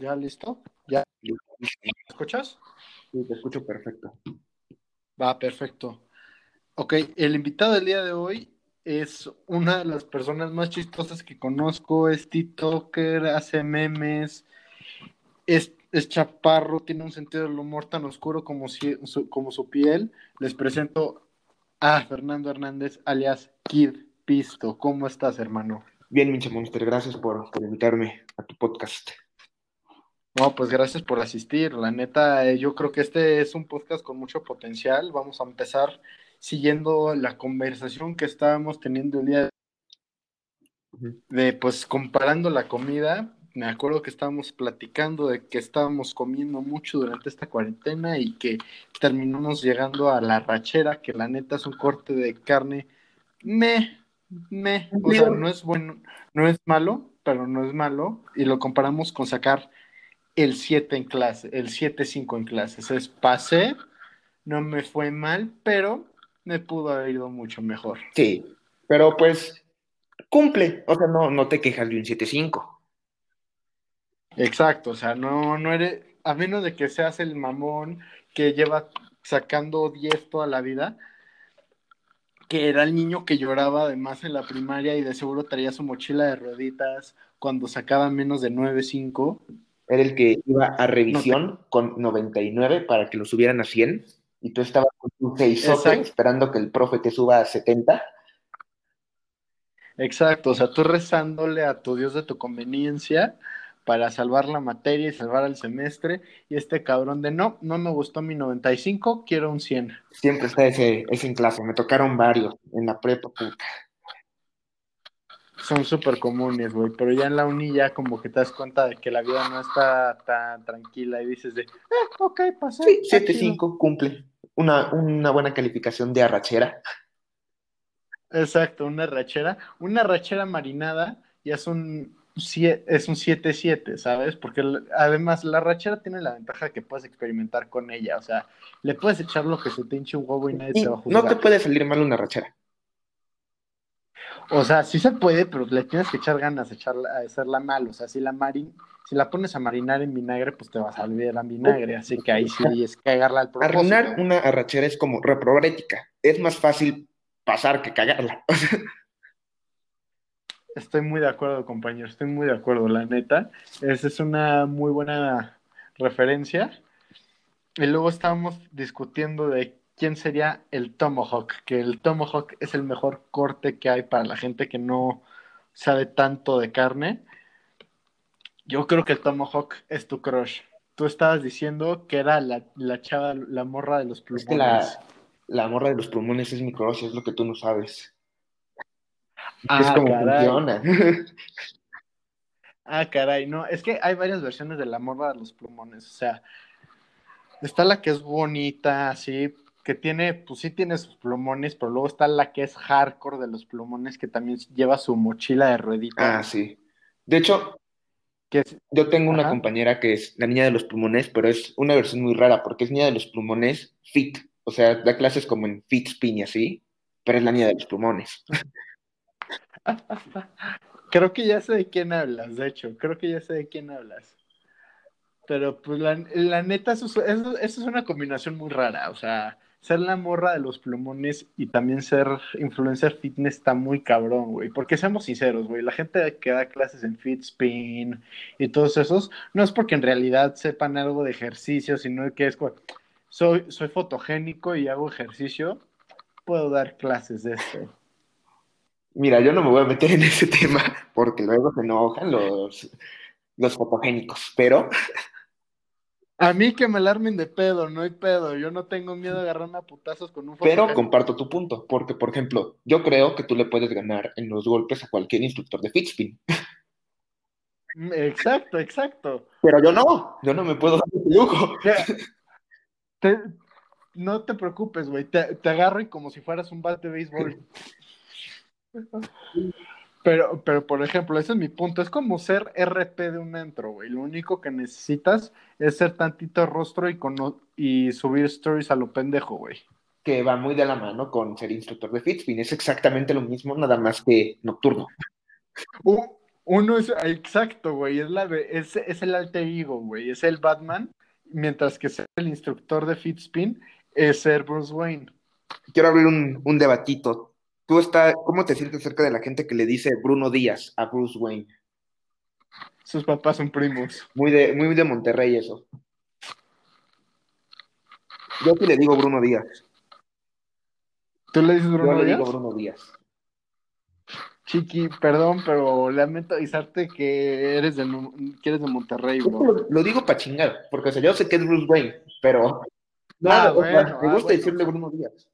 ¿Ya listo? ¿Ya ¿Me escuchas? Sí, te escucho perfecto. Va, perfecto. Ok, el invitado del día de hoy es una de las personas más chistosas que conozco, es TikToker, hace memes, es, es chaparro, tiene un sentido del humor tan oscuro como, si- su, como su piel. Les presento a Fernando Hernández, alias Kid Pisto. ¿Cómo estás, hermano? Bien, Minche Monster, gracias por, por invitarme a tu podcast. No, pues gracias por asistir. La neta, eh, yo creo que este es un podcast con mucho potencial. Vamos a empezar siguiendo la conversación que estábamos teniendo el día Ujú. de, pues, comparando la comida. Me acuerdo que estábamos platicando de que estábamos comiendo mucho durante esta cuarentena y que terminamos llegando a la rachera, que la neta es un corte de carne me, me, o sea, no es bueno, no es malo, pero no es malo. Y lo comparamos con sacar el 7 en clase, el 7-5 en clases. Es pasé, no me fue mal, pero me pudo haber ido mucho mejor. Sí, pero pues cumple, o sea, no, no te quejas de un 7.5. Exacto, o sea, no, no eres, a menos de que seas el mamón que lleva sacando 10 toda la vida, que era el niño que lloraba además en la primaria y de seguro traía su mochila de rueditas cuando sacaba menos de 9-5. Era el que iba a revisión con 99 para que lo subieran a 100 y tú estabas con tu seisote Exacto. esperando que el profe te suba a 70. Exacto, o sea, tú rezándole a tu Dios de tu conveniencia para salvar la materia y salvar el semestre, y este cabrón de no, no me gustó mi 95, quiero un 100. Siempre está ese, ese en clase. Me tocaron varios en la prepa, puta. Son súper comunes, güey, pero ya en la uni ya como que te das cuenta de que la vida no está tan tranquila y dices de, eh, ok, pasé. Sí, está chido". 7.5 cumple. Una, una buena calificación de arrachera. Exacto, una rachera, una rachera marinada ya es un es un 7-7, ¿sabes? Porque además la rachera tiene la ventaja que puedes experimentar con ella, o sea, le puedes echar lo que se te hinche un huevo y nadie Y te va a no juzgar. te puede salir mal una rachera. O sea, sí se puede, pero le tienes que echar ganas de echarla, a hacerla mal, o sea, si la marin, si la pones a marinar en vinagre, pues te vas a olvidar en vinagre, así que ahí sí es cagarla al propósito. Arruinar una arrachera es como reprobar ética. Es más fácil pasar que cagarla. Estoy muy de acuerdo, compañero, estoy muy de acuerdo, la neta. Esa es una muy buena referencia. Y luego estábamos discutiendo de quién sería el Tomahawk, que el Tomahawk es el mejor corte que hay para la gente que no sabe tanto de carne. Yo creo que el Tomahawk es tu crush. Tú estabas diciendo que era la, la chava, la morra de los Es plumones. que la, la morra de los pulmones es mi crush, es lo que tú no sabes. es Ah, como caray. funciona. Ah, caray, no, es que hay varias versiones de la morra de los plumones, o sea, está la que es bonita, así, que tiene, pues sí tiene sus plumones, pero luego está la que es hardcore de los plumones, que también lleva su mochila de Ah, rueditas, sí. De hecho, que es, yo tengo una compañera que es la niña de los pulmones, pero es una versión muy rara porque es niña de los pulmones fit. O sea, da clases como en fit spin y así, pero es la niña de los pulmones. creo que ya sé de quién hablas, de hecho, creo que ya sé de quién hablas. Pero pues la, la neta, eso, es- eso- eso es una combinación muy rara, o sea, ser la morra de los plumones y también ser influencer fitness está muy cabrón, güey. Porque seamos sinceros, güey, la gente que da clases en Fitspin y todos esos, no es porque en realidad sepan algo de ejercicio, sino que es soy, soy fotogénico y hago ejercicio, puedo dar clases de esto. Mira, yo no me voy a meter en ese tema porque luego se enojan los, los fotogénicos, pero A mí que me alarmen de pedo, no hay pedo. Yo no tengo miedo de agarrarme a putazos con un Pero comparto tu punto, porque por ejemplo, yo creo que tú le puedes ganar en los golpes a cualquier instructor de Fitspin, Mm, Exacto, exacto. pero yo no, yo no me puedo dar ese lujo. Te- no te preocupes, güey. Te, te agarro y como si fueras un bat de béisbol. Pero, pero, por ejemplo, ese es mi punto. Es como ser RP de un antro, güey. Lo único que necesitas es ser tantito rostro y, cono- y subir stories a lo pendejo, güey. Que va muy de la mano con ser instructor de Fitspin, es exactamente lo mismo, nada más que nocturno. Un, Uno es, exacto, güey, es, la, es, es el alter ego, güey, es el Batman, mientras que ser el instructor de Fitspin es ser Bruce Wayne. Quiero abrir un, un debatito. ¿Tú está, cómo te sientes cerca de la gente que le dice Bruno Díaz a Bruce Wayne? Sus papás son primos. Muy de, muy de Monterrey eso. Yo sí le digo Bruno Díaz. ¿Tú le dices Bruno Yo le Díaz? digo Bruno Díaz. Chiqui, perdón, pero lamento avisarte que eres de, que eres de Monterrey, bro. Lo, lo digo para chingar, porque o sea, yo sé que es Bruce Wayne, pero no, Ah, o sea, bueno, me ah, gusta bueno. decirle Bruno Díaz.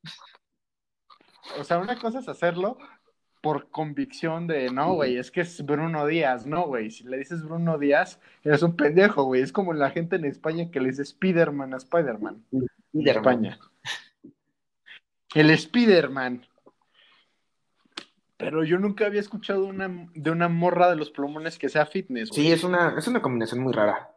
O sea, una cosa es hacerlo por convicción de, no, güey, es que es Bruno Díaz, no, güey, si le dices Bruno Díaz, eres un pendejo, güey, es como la gente en España que le dice Spiderman a Spiderman, en. España. El Spiderman. Pero yo nunca había escuchado una, de una morra de los plumones que sea fitness, güey. Sí, es una, es una combinación muy rara.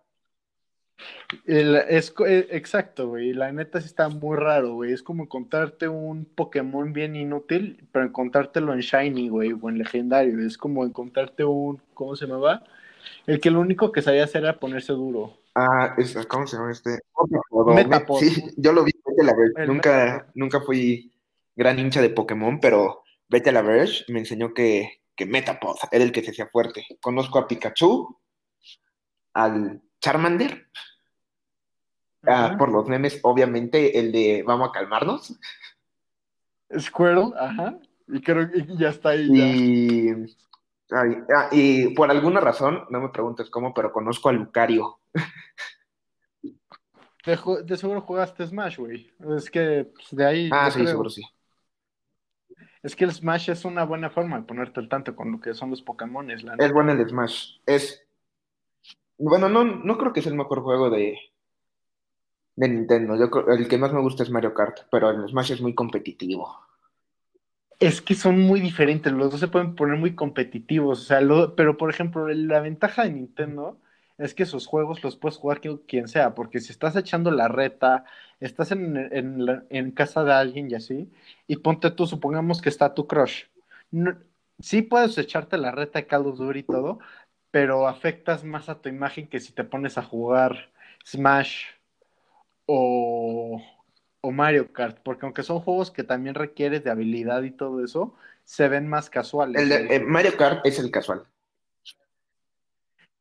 El- es, eh, exacto, güey. La neta sí está muy raro, güey. Es como encontrarte un Pokémon bien inútil, pero encontrártelo en Shiny, güey, o en Legendario. Es como encontrarte un. ¿Cómo se llamaba? El que lo único que sabía hacer era ponerse duro. Ah, es, ¿cómo se llama este? Metapod. Sí, yo lo vi, vete a la Verge. El Nunca, Metapod. nunca fui gran hincha de Pokémon, pero vete a la Verge me enseñó que, que Metapod era el que se hacía fuerte. Conozco a Pikachu, al Charmander, ah, por los memes, obviamente, el de vamos a calmarnos. Squirtle, ajá. Y creo que ya está ahí. ya. Y, ay, ah, y por alguna razón, no me preguntes cómo, pero conozco a Lucario. De, seguro jugaste Smash, güey. Es que pues, de ahí. Ah, sí, creo. seguro sí. Es que el Smash es una buena forma de ponerte al tanto con lo que son los Pokémones, la Es bueno el Smash. Es. Bueno, no, no creo que sea el mejor juego de, de Nintendo. Yo creo- el que más me gusta es Mario Kart, pero el Smash es muy competitivo. Es que son muy diferentes, los dos se pueden poner muy competitivos, o sea, pero por ejemplo, la ventaja de Nintendo es que sus juegos los puedes jugar quien, sea, porque si estás echando la reta, estás en, en la- en casa de alguien y así, y ponte tú, supongamos que está tu crush. Sí puedes echarte la reta de Call of Duty y todo, pero afectas más a tu imagen que si te pones a jugar Smash o, o Mario Kart, porque aunque son juegos que también requieres de habilidad y todo eso, se ven más casuales. El de- güey. eh, Mario Kart es el casual.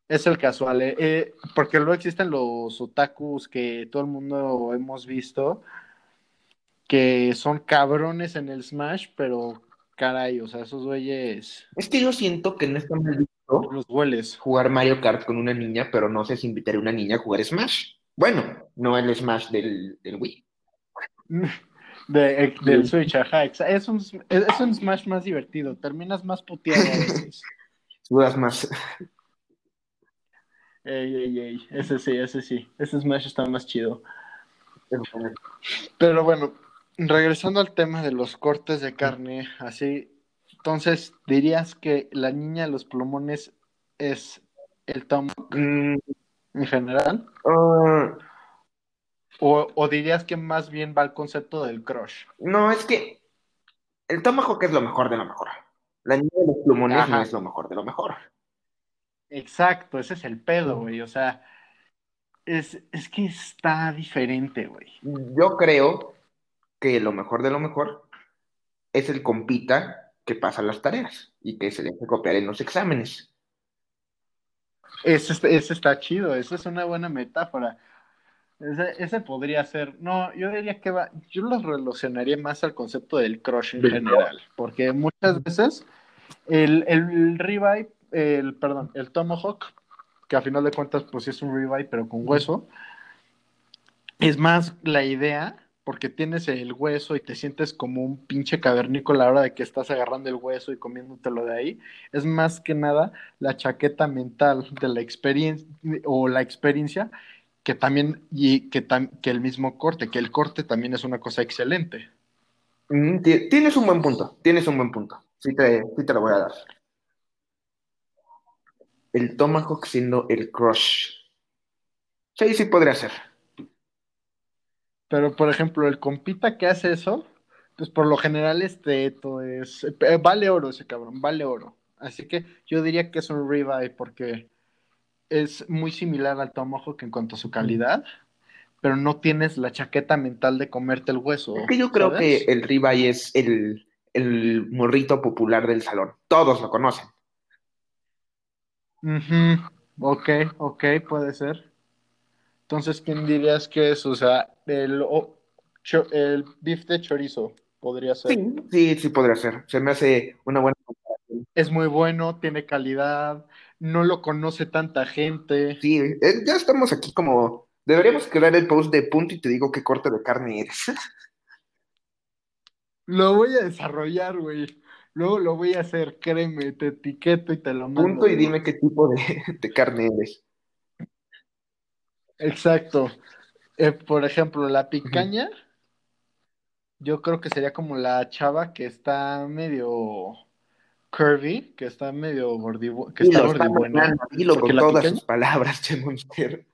Es el casual, eh, eh, porque luego existen los otakus que todo el mundo hemos visto, que son cabrones en el Smash, pero caray, o sea, esos güeyes Es que yo siento que no está mal los hueles. jugar Mario Kart con una niña, pero no sé si invitaré a una niña a jugar Smash. Bueno, no el Smash del, del Wii. De- eh, del Switch, ajá, es un, es, es un Smash más divertido, terminas más puteado a veces. Dudas más. Ey, ey, ey, ese sí, ese sí, ese Smash está más chido. Pero bueno, regresando al tema de los cortes de carne, así, entonces, ¿dirías que la niña de los plumones es el Tom Mm, en general? ah, ¿O, o dirías que más bien va al concepto del crush? no, es que el Tomahawk es lo mejor de lo mejor. La niña de los plumones no es lo mejor de lo mejor. Exacto, ese es el pedo, güey, o sea, es, es que está diferente, güey. Yo creo que lo mejor de lo mejor es el compita que pasa las tareas y que se deje copiar en los exámenes. Ese, está- ese está chido, esa es una buena metáfora. Ese, ese podría ser, no, yo diría que va, yo lo relacionaría más al concepto del crush en general, porque muchas veces el, el revive, el, perdón, el tomahawk, que a final de cuentas pues sí es un revive pero con hueso, es más la idea, porque tienes el hueso y te sientes como un pinche cavernícola a la hora de que estás agarrando el hueso y comiéndotelo de ahí, es más que nada la chaqueta mental de la experiencia o la experiencia que también y que, el mismo corte, que el corte también es una cosa excelente. Ti- Tienes un buen punto, tienes un buen punto. Sí te, sí te lo voy a dar. El Tomahawk siendo el crush. Sí, sí podría ser. Pero por ejemplo, el compita que hace eso, pues por lo general este teto es eh, vale oro ese cabrón, vale oro. Así que yo diría que es un ribeye porque es muy similar al tomahawk en cuanto a su calidad, pero no tienes la chaqueta mental de comerte el hueso. Es que yo creo ¿sabes? que el ribeye es el, el morrito popular del salón. Todos lo conocen. Ujú, Ok, ok, puede ser. Entonces, ¿quién dirías que es? O sea, el, o- cho- el beef de chorizo podría ser. Sí, sí, sí podría ser. Se me hace una buena comparación. Es muy bueno, tiene calidad, no lo conoce tanta gente. Sí, eh, ya estamos aquí como... Deberíamos crear el post de punto y te digo qué corte de carne eres. Lo voy a desarrollar, güey. Luego lo voy a hacer, créeme, te etiqueto y te lo mando. Punto y dime qué tipo de, de carne eres. Exacto. Eh, por ejemplo, la picaña, yo creo que sería como la chava que está medio curvy, que está medio gordibu que está Dilo, está gordibuena. dilo con todas picaña- sus palabras, Che Monster.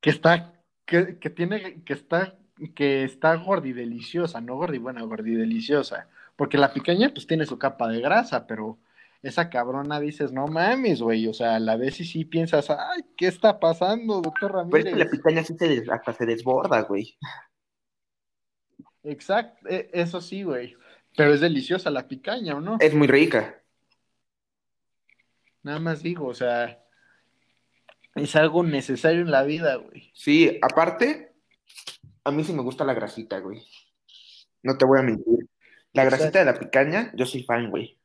que está, que, que tiene, que está, que está gordideliciosa, no gordibuena, gordideliciosa. Porque la picaña, pues tiene su capa de grasa, pero esa cabrona dices, no mames, güey. O sea, la ves y sí piensas, ay, ¿qué está pasando, doctor Pero es que la Ramírez? picaña sí se des- hasta se desborda, güey. Exacto, e- eso sí, güey. Pero es deliciosa la picaña, ¿o no? Es muy rica. Nada más digo, o sea, es algo necesario en la vida, güey. Sí, aparte, a mí sí me gusta la grasita, güey. No te voy a mentir. La grasita de la picaña, yo soy fan, güey.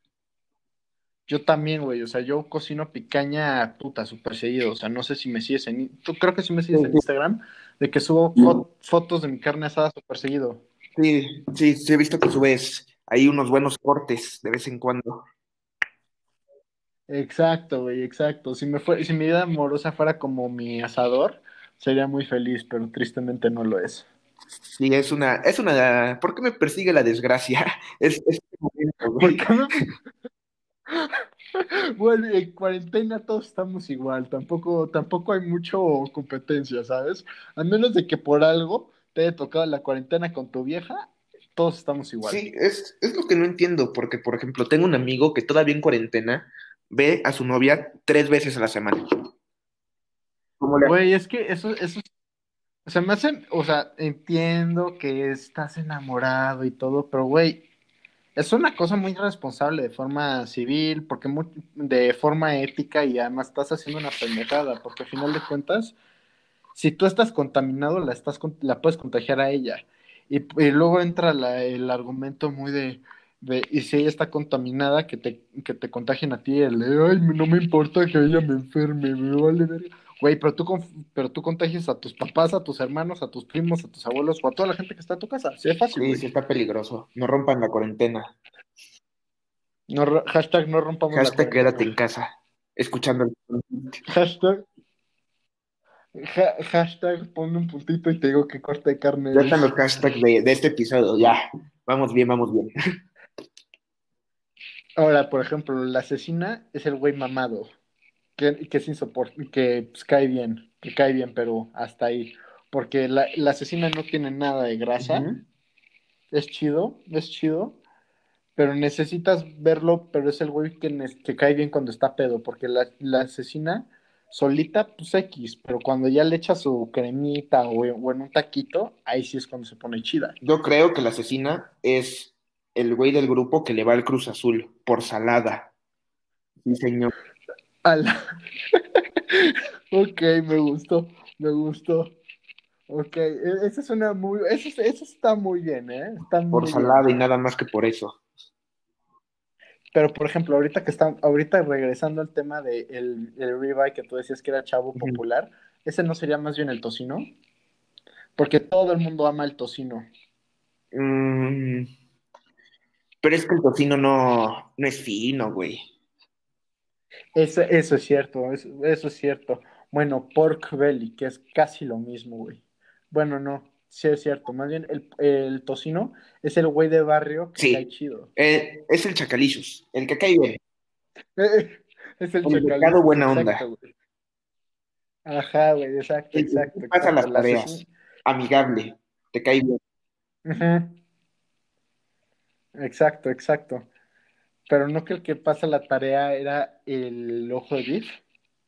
Yo también, güey, o sea, yo cocino picaña puta súper seguido, o sea, no sé si me sigues en, tú creo que sí me sigues en Instagram, de que subo fo- fotos de mi carne asada súper seguido. Sí, sí, sí he visto que subes ahí unos buenos cortes de vez en cuando. Exacto, güey, exacto. Si me fue, si mi vida amorosa fuera como mi asador, sería muy feliz, pero tristemente no lo es. Sí, es una, es una, ¿por qué me persigue la desgracia? Es, es momento, güey. ¿Por qué me- Bueno, en cuarentena todos estamos igual, tampoco, tampoco hay mucho competencia, ¿sabes? A menos de que por algo te haya tocado la cuarentena con tu vieja, todos estamos igual. Sí, es, es lo que no entiendo, porque, por ejemplo, tengo un amigo que todavía en cuarentena ve a su novia tres veces a la semana. ¿Cómo le Güey, es que eso, eso, o sea, me hacen, o sea, entiendo que estás enamorado y todo, pero güey, es una cosa muy irresponsable de forma civil, porque mu- de forma ética y además estás haciendo una pendejada, porque al final de cuentas, si tú estás contaminado, la, estás, la puedes contagiar a ella. Y, y luego entra la- el argumento muy de, de, y si ella está contaminada, que te, que te contagien a ti, el de, ay, no me importa que ella me enferme, me vale verga". Güey, pero tú, pero tú contagias a tus papás, a tus hermanos, a tus primos, a tus abuelos o a toda la gente que está en tu casa. Sí, es fácil, Sí, sí está peligroso. No rompan la cuarentena. No, hashtag no rompamos la Hashtag cuarentena. quédate en casa. Escuchando el... Hashtag, hashtag ponme un puntito y te digo que corte de carne Ya están los hashtags de, de este episodio. Ya. Vamos bien, vamos bien. Ahora, por ejemplo, la asesina es el güey mamado, que, que es insoportable, que pues, cae bien, que cae bien, pero hasta ahí. Porque la, la asesina no tiene nada de grasa, es chido, es chido, pero necesitas verlo, pero es el güey que, que cae bien cuando está pedo, porque la, la asesina solita, pues X, pero cuando ya le echa su cremita o, o en un taquito, ahí sí es cuando se pone chida. Yo creo que la asesina es el güey del grupo que le va al Cruz Azul por salada. Sí, señor. Ala. ok, me gustó, me gustó. Ok, e- esa es una muy, eso, eso está muy bien, ¿eh? Está Por muy salada bien. y nada más que por eso. Pero, por ejemplo, ahorita que está, ahorita regresando al tema de el, el ribeye que tú decías que era chavo popular, ¿ese no sería más bien el tocino? Porque todo el mundo ama el tocino. Mm, pero es que el tocino no, no es fino, güey. Eso, eso es cierto, eso, eso es cierto. Bueno, pork belly, que es casi lo mismo, güey. Bueno, no, sí es cierto. Más bien el, el tocino es el güey de barrio que Sí. cae chido. Eh, es el chacalicious, el que cae bien. Es el El buena onda. exacto, güey. Ajá, güey, exacto, El exacto. pasa exacto, las tareas. asesino. Amigable, te cae bien. Ujú. Exacto, exacto. Pero no que el que pasa la tarea era el ojo de beef.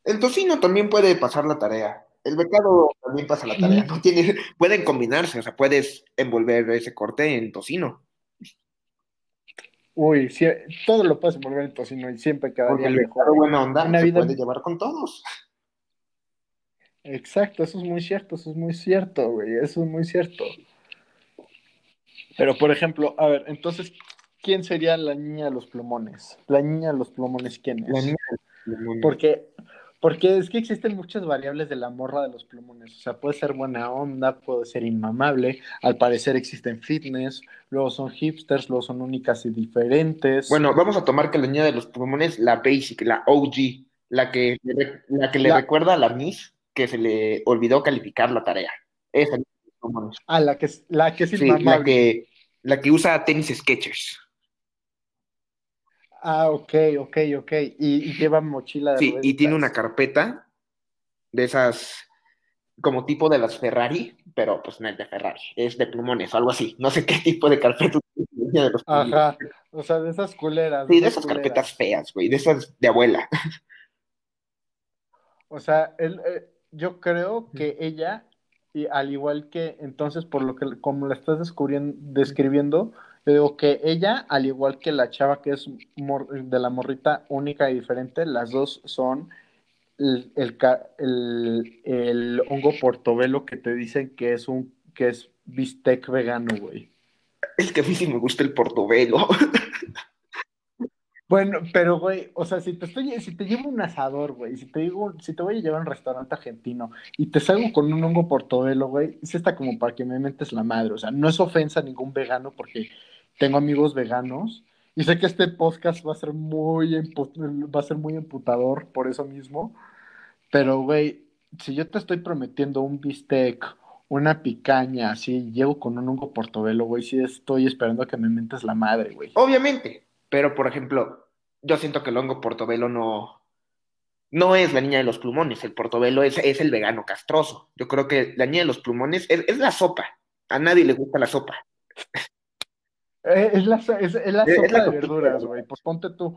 El tocino también puede pasar la tarea. El becado también pasa la tarea. No tiene, pueden combinarse, o sea, puedes envolver ese corte en tocino. Uy, sí, todo lo puedes envolver en tocino y siempre Porque quedaría el mejor. becado buena onda Una se vida- puede llevar con todos. Exacto, eso es muy cierto, eso es muy cierto, güey, eso es muy cierto. Pero, por ejemplo, a ver, entonces, ¿quién sería la niña de los plumones? La niña de los plumones, ¿quién es? La niña del limón. Porque, porque es que existen muchas variables de la morra de los plumones. O sea, puede ser buena onda, puede ser inmamable. Al parecer existen fitness, luego son hipsters, luego son únicas y diferentes. Bueno, vamos a tomar que la niña de los plumones, la basic, la OG, la que, la que le La- recuerda a la Miss que se le olvidó calificar la tarea. Esa niña de los plumones. ah, la que es, la que es Sí, inmamable. la que, la que usa tenis Skechers. Ah, ok, ok, ok. Y, y lleva mochila de Sí, y tiene una carpeta de esas, como tipo de las Ferrari, pero pues no es de Ferrari, es de plumones o algo así. No sé qué tipo de carpeta de los. Ajá. O sea, de esas culeras. Sí, de esas culeras. carpetas feas, güey, de esas de abuela. O sea, él, eh, yo creo que ella, y al igual que entonces, por lo que como la estás descubriendo, describiendo, digo que ella, al igual que la chava que es mor- de la morrita única y diferente, las dos son el, el, ca- el- el hongo portobelo que te dicen que es un que es bistec vegano, güey. Es que a mí sí me gusta el portobelo. Bueno, pero güey, o sea, si te estoy, si te llevo un asador, güey, si te digo, si te voy a llevar a un restaurante argentino y te salgo con un hongo portobelo, güey, sí está como para que me mentes la madre, o sea, no es ofensa a ningún vegano porque tengo amigos veganos y sé que este podcast va a ser muy va a ser muy emputador por eso mismo, pero güey, si yo te estoy prometiendo un bistec, una picaña, así, llego con un hongo portobelo, güey, sí estoy esperando a que me mentes la madre, güey. Obviamente, pero por ejemplo, yo siento que el hongo portobelo no, no es la niña de los plumones, el portobelo es, es el vegano castroso. Yo creo que la niña de los plumones es, es la sopa. A nadie le gusta la sopa. Eh, Es la, so- es, es la Es- es sopa la de verduras, güey. Pues ponte tú.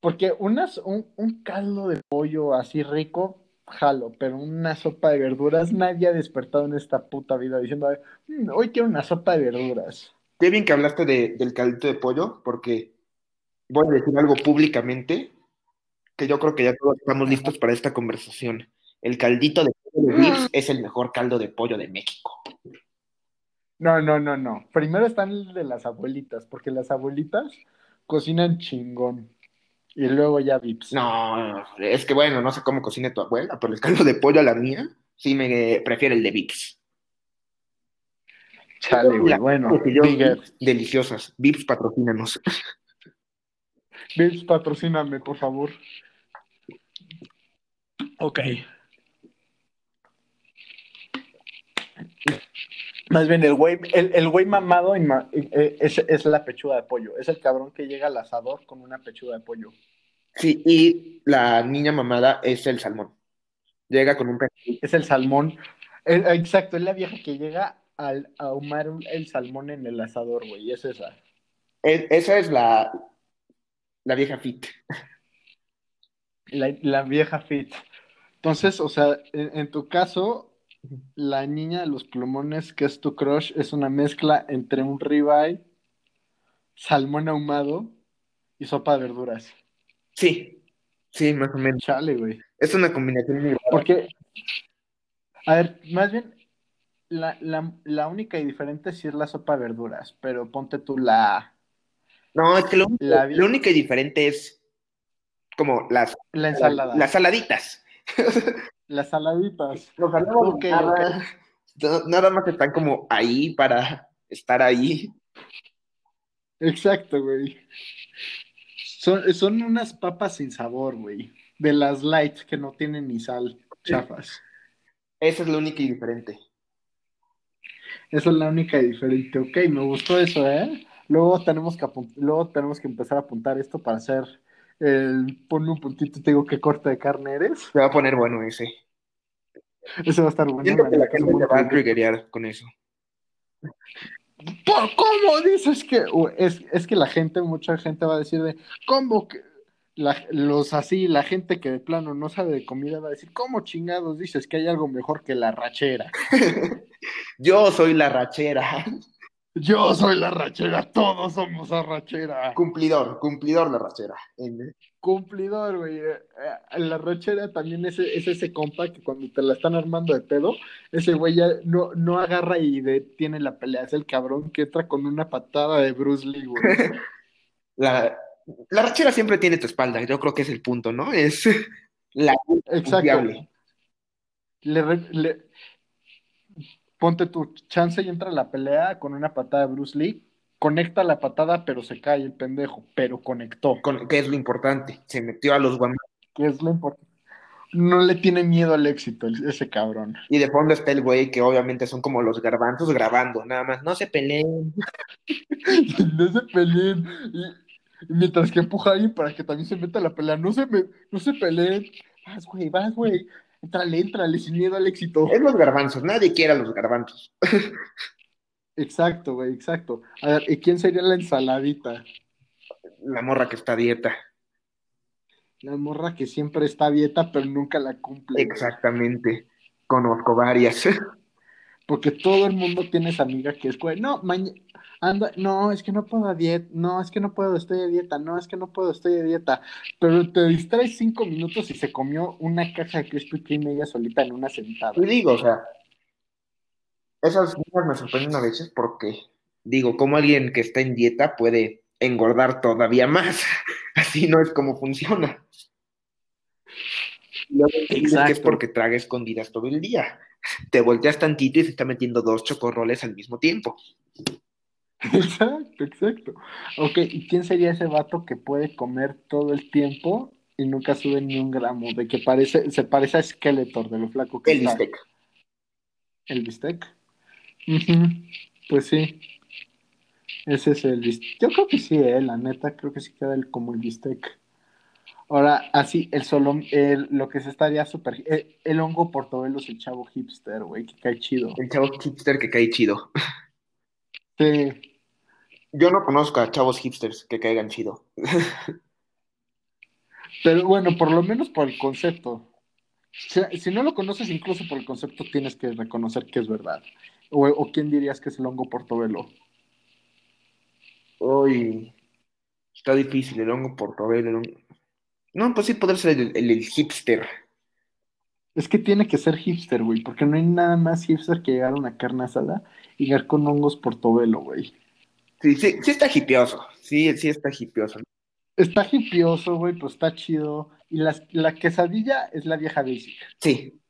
Porque unas, un, un caldo de pollo así rico, jalo, pero una sopa de verduras, nadie ha despertado en esta puta vida diciendo, "Mm, hoy quiero una sopa de verduras. Qué bien que hablaste de- del caldito de pollo, porque voy a decir algo públicamente, que yo creo que ya todos estamos listos para esta conversación. El caldito de pollo de Vips es el mejor caldo de pollo de México. No, no, no, no. Primero están el de las abuelitas, porque las abuelitas cocinan chingón. Y luego ya vips. No, es que bueno, no sé cómo cocine tu abuela, pero el caldo de pollo a la mía, sí me prefiere el de Vips. Chale, güey. Bueno, Bigger. deliciosas. Vips patrocínanos. Vips, patrocíname, por favor. Ok. Más bien, el güey, el, el güey mamado eh, es, es la pechuga de pollo. Es el cabrón que llega al asador con una pechuga de pollo. Sí, y la niña mamada es el salmón. Llega con un pe- Es el salmón. Exacto, es la vieja que llega al a ahumar el salmón en el asador, güey. Es esa. e- Esa es la, la vieja fit. La, la vieja fit. Entonces, o sea, en, en tu caso, la niña de los plumones, que es tu crush, es una mezcla entre un ribeye, salmón ahumado y sopa de verduras. Sí, sí, más o menos. Chale, güey. Es una combinación muy. Porque, a ver, más bien, la, la, la única y diferente sí es la sopa de verduras, pero ponte tú la, No, es que lo, La lo único y diferente es como las, la ensalada, las saladitas. las saladitas. Los salamos Ok, nada, no- nada más están como ahí para estar ahí. Exacto, güey. Son, son unas papas sin sabor, güey. De las light que no tienen ni sal, chafas. Esa es la única y diferente. Esa es la única y diferente. Ok, me gustó eso, ¿eh? Luego tenemos que luego tenemos que empezar a apuntar esto para hacer el ponme un puntito te digo qué corte de carne eres. Se va a poner bueno ese. Ese va a estar bueno. Siento que la gente va a triggerear con eso. ¿Por cómo dices que es, es que la gente, mucha gente va a decir de cómo que los así, la gente que de plano no sabe de comida va a decir, ¿cómo chingados dices que hay algo mejor que la rachera? Yo soy la rachera. Yo soy la rachera, todos somos la rachera. Cumplidor, cumplidor la rachera. Cumplidor, güey. Eh, eh, la rachera también es, ese compa que cuando te la están armando de pedo, ese güey ya no, no agarra y detiene la pelea. Es el cabrón que entra con una patada de Bruce Lee, güey. la, la rachera siempre tiene tu espalda, yo creo que es el punto, ¿no? Es la Exacto. Le, ponte tu chance y entra a la pelea con una patada de Bruce Lee. Conecta la patada, pero se cae el pendejo, pero conectó. Con, ¿Qué es lo importante? Se metió a los guamazos. ¿Qué es lo importante? No le tiene miedo al éxito ese cabrón. Y de fondo está el güey que obviamente son como los garbanzos grabando, nada más. No se peleen. no se peleen. Mientras que empuja ahí para que también se meta la pelea. No se, me, no se peleen. Vas, güey, vas, güey. Entrale, entrale, sin miedo al éxito. Es los garbanzos, nadie quiere a los garbanzos. exacto, güey, exacto. A ver, ¿y quién sería la ensaladita? La morra que está a dieta. La morra que siempre está a dieta, pero nunca la cumple. Exactamente. Conozco varias. Porque todo el mundo tiene esa amiga que es, güey, no, mañana anda, no, es que no puedo a dieta, no, es que no puedo, estoy de dieta, no, es que no puedo, estoy de dieta, pero te distraes cinco minutos y se comió una caja de Krispy Kreme ella solita en una sentada. Y digo, o sea, esas cosas me sorprenden a veces porque, digo, como alguien que está en dieta puede engordar todavía más, así no es como funciona. Exacto. que es porque traga escondidas todo el día. Te volteas tantito y se está metiendo dos chocorroles al mismo tiempo. Exacto, exacto. Ok, ¿y quién sería ese vato que puede comer todo el tiempo y nunca sube ni un gramo? De que parece, se parece a Skeletor, de lo flaco que el Bistec. ¿El bistec? Pues sí. Ese es el bistec. Yo creo que sí, eh, la neta, creo que sí queda el, como el bistec. Ahora, así, el solo, el, lo que se estaría súper. El, el, hongo portobelo es el chavo hipster, güey, que cae chido. El chavo hipster que cae chido. Sí. Yo no conozco a chavos hipsters que caigan chido. Pero bueno, por lo menos por el concepto. Si, no lo conoces, incluso por el concepto, tienes que reconocer que es verdad. O, quién dirías que es el hongo portobelo. Uy, está difícil el hongo portobelo. No, pues sí, poder ser el, hipster. Es que tiene que ser hipster, güey, porque no hay nada más hipster que llegar a una carne asada y llegar con hongos portobelo, güey. Sí, sí, sí está hipioso. Sí, sí está hipioso. Está hipioso, güey, pues está chido. Y la, quesadilla es la vieja basic. Sí.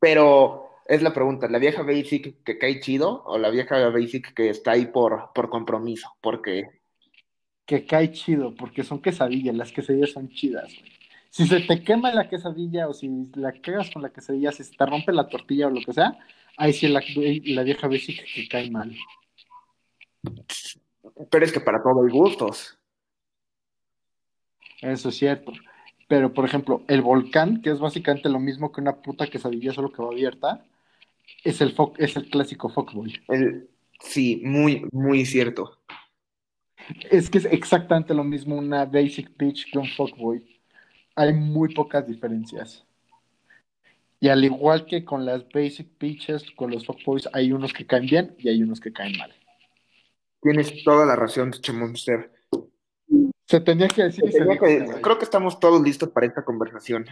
Pero es la pregunta, ¿la vieja basic que cae chido o la vieja basic que está ahí por, por compromiso? Porque... Que cae chido, porque son quesadillas, las quesadillas son chidas, güey. Si se te quema la quesadilla o si la cagas con la quesadilla, si se te rompe la tortilla o lo que sea, ahí sí la, la vieja basic que cae mal. Pero es que para todo hay gustos. Eso es cierto. Pero, por ejemplo, el volcán, que es básicamente lo mismo que una puta quesadilla, solo que va abierta, es el, es el clásico fuckboy. El, sí, muy, muy cierto. Es que es exactamente lo mismo una basic pitch que un fuckboy. Hay muy pocas diferencias. Y al igual que con las basic pitches, con los fuckboys, hay unos que caen bien y hay unos que caen mal. Tienes toda la razón, Monster. Se tenía que decir. creo que estamos todos listos para esta conversación.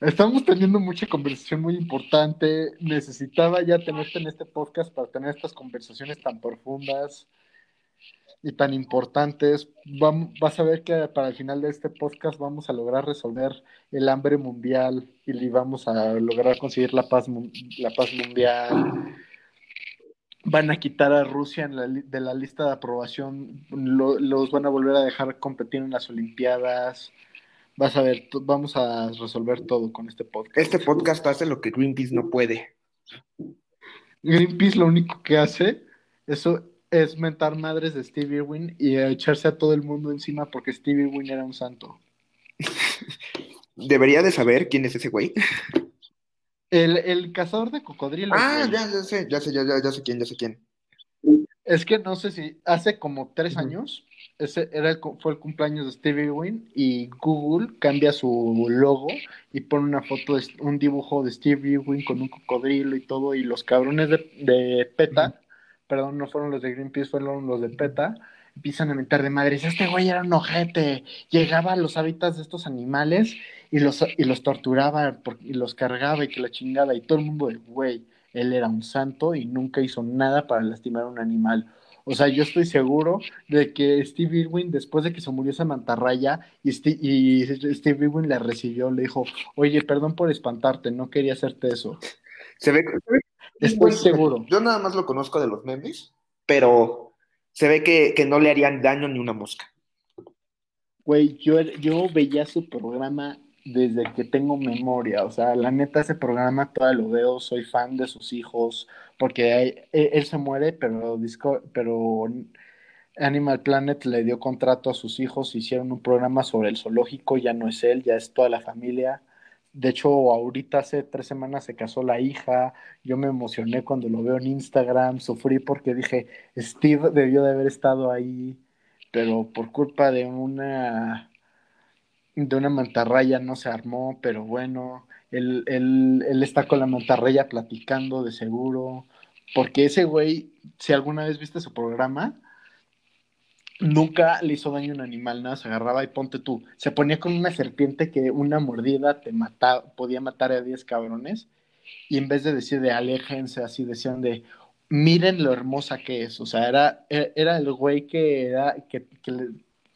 Estamos teniendo mucha conversación muy importante. Necesitaba ya tenerte en este podcast para tener estas conversaciones tan profundas y tan importantes. vas a ver que para el final de este podcast vamos a lograr resolver el hambre mundial y vamos a lograr conseguir la paz, la paz mundial van a quitar a Rusia de la lista de aprobación, los van a volver a dejar competir en las Olimpiadas. Vas a ver, vamos a resolver todo con este podcast. Este podcast hace lo que Greenpeace no puede. Greenpeace lo único que hace eso es mentar madres de Steve Irwin y echarse a todo el mundo encima porque Steve Irwin era un santo. Debería de saber quién es ese güey. El, el cazador de cocodrilos. Ah, ya, ya sé, ya sé, ya, ya, sé quién, ya sé quién. Es que no sé si hace como tres años, ese era el, fue el cumpleaños de Stevie Wynn y Google cambia su logo y pone una foto, de, un dibujo de Stevie Wynn con un cocodrilo y todo y los cabrones de, de PETA, perdón, no fueron los de Greenpeace, fueron los de PETA, empiezan a mentar de madres, este güey era un ojete, llegaba a los hábitats de estos animales y los, y los torturaba y los cargaba y que la chingada y todo el mundo de güey él era un santo y nunca hizo nada para lastimar a un animal. O sea, yo estoy seguro de que Steve Irwin, después de que se murió esa mantarraya, y Steve, y Steve Irwin la recibió, le dijo, oye, perdón por espantarte, no quería hacerte eso. Se ve, Estoy seguro. Yo nada más lo conozco de los memes, pero se ve que, que no le harían daño ni una mosca. Güey, yo, yo veía su programa desde que tengo memoria. O sea, la neta, ese programa todavía lo veo, soy fan de sus hijos, porque e, él, se muere, pero, pero Animal Planet le dio contrato a sus hijos, hicieron un programa sobre el zoológico, ya no es él, ya es toda la familia. De hecho, ahorita hace tres semanas se casó la hija, yo me emocioné cuando lo veo en Instagram, sufrí porque dije, Steve debió de haber estado ahí, pero por culpa de una de una mantarraya no se armó, pero bueno, él, él, está con la mantarraya platicando de seguro, porque ese güey, si alguna vez viste su programa, nunca le hizo daño a un animal, nada, se agarraba y ponte tú, se ponía con una serpiente que una mordida te mataba, podía matar a 10 cabrones, y en vez de decir de aléjense, así decían de, miren lo hermosa que es, o sea, era, era el güey que, era, que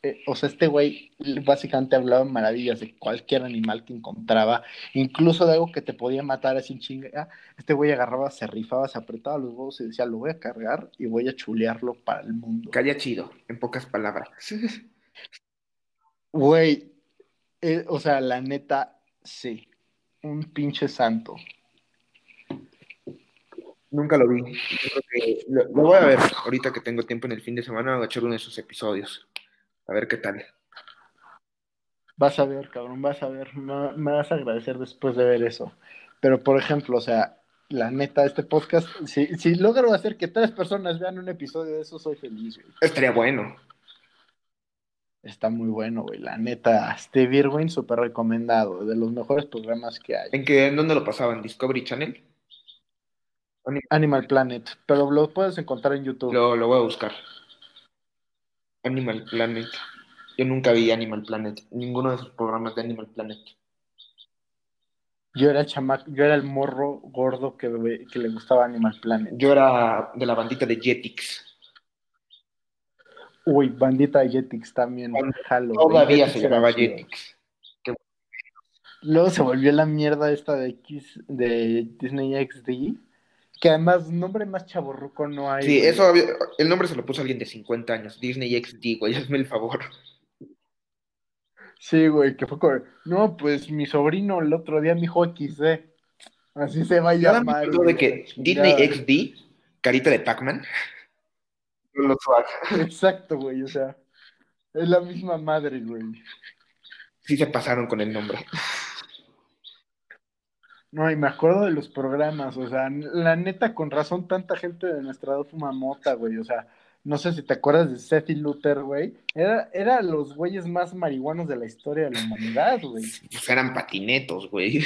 eh, o sea, este güey básicamente hablaba maravillas de cualquier animal que encontraba, incluso de algo que te podía matar así chinga. Este güey agarraba, se rifaba, se apretaba los huevos y decía, lo voy a cargar y voy a chulearlo para el mundo. Calla chido, en pocas palabras. Güey, eh, o sea, la neta, sí, un pinche santo. Nunca lo vi. lo, voy a ver ahorita que tengo tiempo en el fin de semana, voy a echar uno de sus episodios. A ver qué tal. Vas a ver, cabrón, vas a ver. Me, vas a agradecer después de ver eso. Pero, por ejemplo, o sea, la neta, este podcast, si, si logro hacer que tres personas vean un episodio de eso, soy feliz, güey. Estaría bueno. Está muy bueno, güey. La neta, Steve Irwin, súper recomendado. De los mejores programas que hay. ¿En, qué, ¿En dónde lo pasaban? ¿Discovery Channel? Animal Planet. Pero lo puedes encontrar en YouTube. Lo, lo voy a buscar. Animal Planet. Yo nunca vi Animal Planet, ninguno de esos programas de Animal Planet. Yo era el chamaco, yo era el morro gordo que, le gustaba Animal Planet. Yo era de la bandita de Jetix. Uy, bandita de Jetix también. todavía se llamaba Jetix. Luego se volvió la mierda esta de X de Disney XD que además, nombre más chaborruco no hay. Sí, eso, el nombre se lo puso alguien de 50 años, Disney XD, güey, hazme el favor. Sí, güey, que fue con... No, pues mi sobrino el otro día me dijo XD. Así se va a llamar. de que Disney XD, carita de Pac-Man. Exacto, güey, o sea, es la misma madre, güey. Sí se pasaron con el nombre. No, y me acuerdo de los programas, o sea, la neta, con razón, tanta gente de nuestra edad fuma mota, güey, o sea, no sé si te acuerdas de Seth y Luther, güey, era, era los güeyes más marihuanos de la historia de la humanidad, güey. Pues eran patinetos, güey.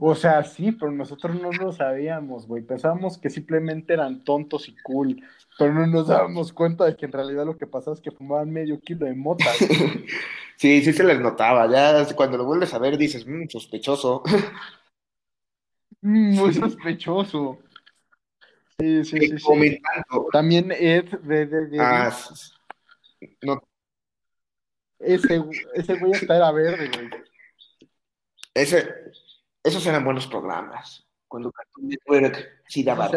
O sea, sí, pero nosotros no lo sabíamos, güey. Pensábamos que simplemente eran tontos y cool, pero no nos dábamos cuenta de que en realidad lo que pasaba es que fumaban medio kilo de mota. sí, sí se les notaba. Ya cuando lo vuelves a ver dices, mmm, sospechoso. Mm, muy sospechoso. Sí, sí, sí. sí. También Ed de, de, Ah, no. Ese, ese güey hasta era verde, güey. Ese, esos eran buenos programas. Cuando Cartoon Network sí daba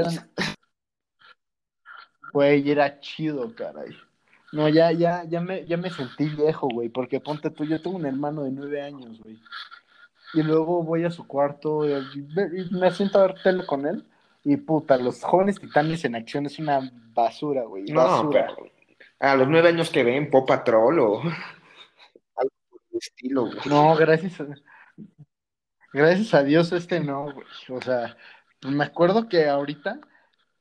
Güey, era chido, caray. No, ya, ya, ya me, ya me sentí viejo, güey, porque ponte tú, yo tengo un hermano de nueve años, güey. Y luego voy a su cuarto y me siento a ver tele con él. Y puta, los jóvenes titanes en acción es una basura, güey. No, pero a los nueve años que ven Pop Patrol o algo por el estilo, güey. No, gracias. A... Gracias a Dios este no, güey. O sea, pues me acuerdo que ahorita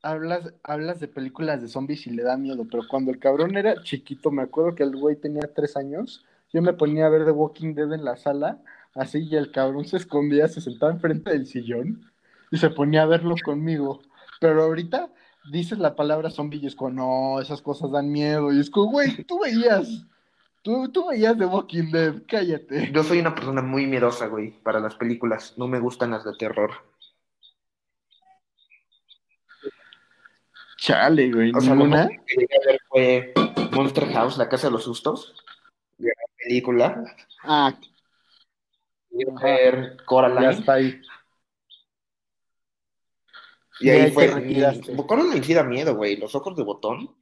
hablas, hablas de películas de zombies y le da miedo, pero cuando el cabrón era chiquito, me acuerdo que el güey tenía tres años, yo me ponía a ver The Walking Dead en la sala, así, y el cabrón se escondía, se sentaba enfrente del sillón y se ponía a verlo conmigo. Pero ahorita dices la palabra zombie y es como, no, esas cosas dan miedo. Y es como, güey, tú veías, tú, tú veías The Walking Dead, cállate. Yo soy una persona muy miedosa, güey, para las películas. No me gustan las de terror. Chale, güey, O sea, lo que llegué a ver fue Monster House, La Casa de los Sustos. Gran película. Ah, Llegué a ver ya Coraline. está ahí. Y ahí fue. Coraline sí da miedo, güey. Los ojos de botón.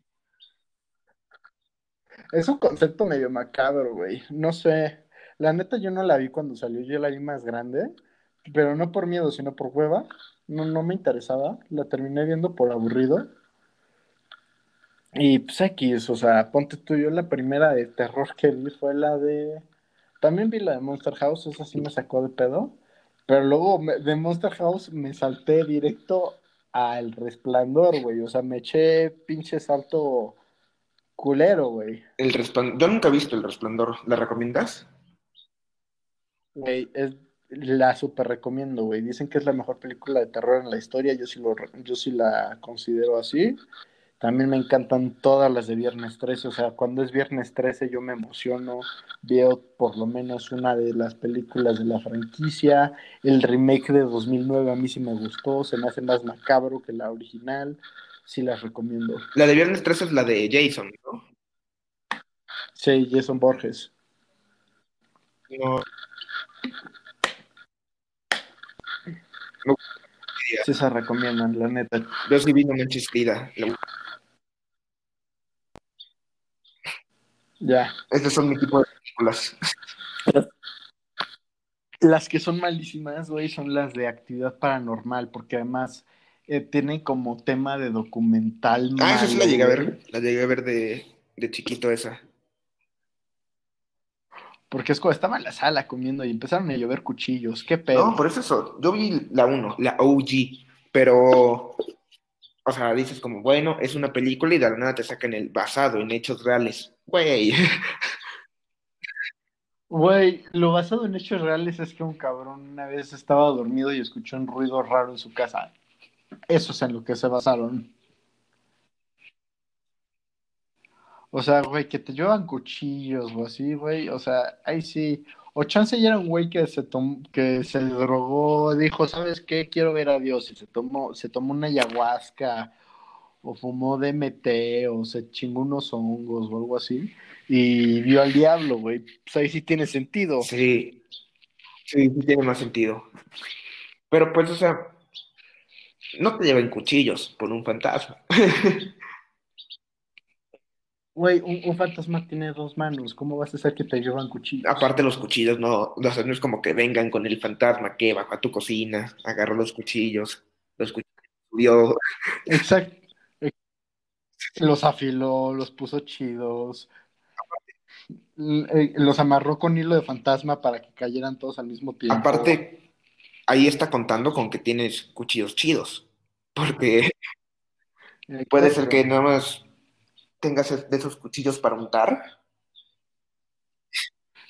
Es un concepto medio macabro, güey. No sé. La neta yo no la vi cuando salió, yo la vi más grande, pero no por miedo, sino por hueva. No, no me interesaba. La terminé viendo por aburrido. Y pues X, o sea, ponte tú, yo la primera de terror que vi fue la de... También vi la de Monster House, esa sí me sacó de pedo. Pero luego me- de Monster House me salté directo al Resplandor, güey. O sea, me eché pinche salto culero, güey. El resplandor. Yo nunca he visto El Resplandor. ¿La recomiendas? Güey, es, la super recomiendo, güey. Dicen que es la mejor película de terror en la historia. Yo sí, lo, yo sí la considero así. También me encantan todas las de Viernes 13. O sea, cuando es Viernes 13 yo me emociono. Veo por lo menos una de las películas de la franquicia. El remake de 2009 a mí sí me gustó. Se me hace más macabro que la original. Sí las recomiendo. La de Viernes 13 es la de Jason, ¿no? Sí, Jason Borges. No. Sí se recomiendan, la neta. Yo sí vi No Manches Frida. Ya. Estos son mi tipo de películas. Las que son malísimas, güey, son las de actividad paranormal, porque además eh, tienen como tema de documental. Ah, esa sí la llegué a güey, ver. La llegué a ver de, de chiquito esa. Porque es como estaba en la sala comiendo y empezaron a llover cuchillos. ¿Qué pedo? No, por eso, eso. Yo vi la 1, la OG, pero. O sea, dices como, bueno, es una película y de la nada te sacan el basado en hechos reales. Güey. Güey, lo basado en hechos reales es que un cabrón una vez estaba dormido y escuchó un ruido raro en su casa. Eso es en lo que se basaron. O sea, güey, que te llevan cuchillos o así, güey. O sea, ahí sí. O chance ya era un güey que se tom- que se drogó, dijo, ¿sabes qué? Quiero ver a Dios. Y se tomó, se tomó una ayahuasca, o fumó DMT, o se chingó unos hongos o algo así. Y vio al diablo, güey. Pues ahí sí tiene sentido. Sí, sí, sí tiene más sentido. Pero pues, o sea, no te lleven cuchillos por un fantasma. Güey, un, un fantasma tiene dos manos. ¿Cómo vas a hacer que te llevan cuchillos? Aparte los cuchillos, no, o sea, no es como que vengan con el fantasma que bajó a tu cocina, agarró los cuchillos, los cuchillos subió. Exacto. Los afiló, los puso chidos. Eh, Los amarró con hilo de fantasma para que cayeran todos al mismo tiempo. Aparte, ahí está contando con que tienes cuchillos chidos, porque puede ser que nada más tengas de esos cuchillos para untar.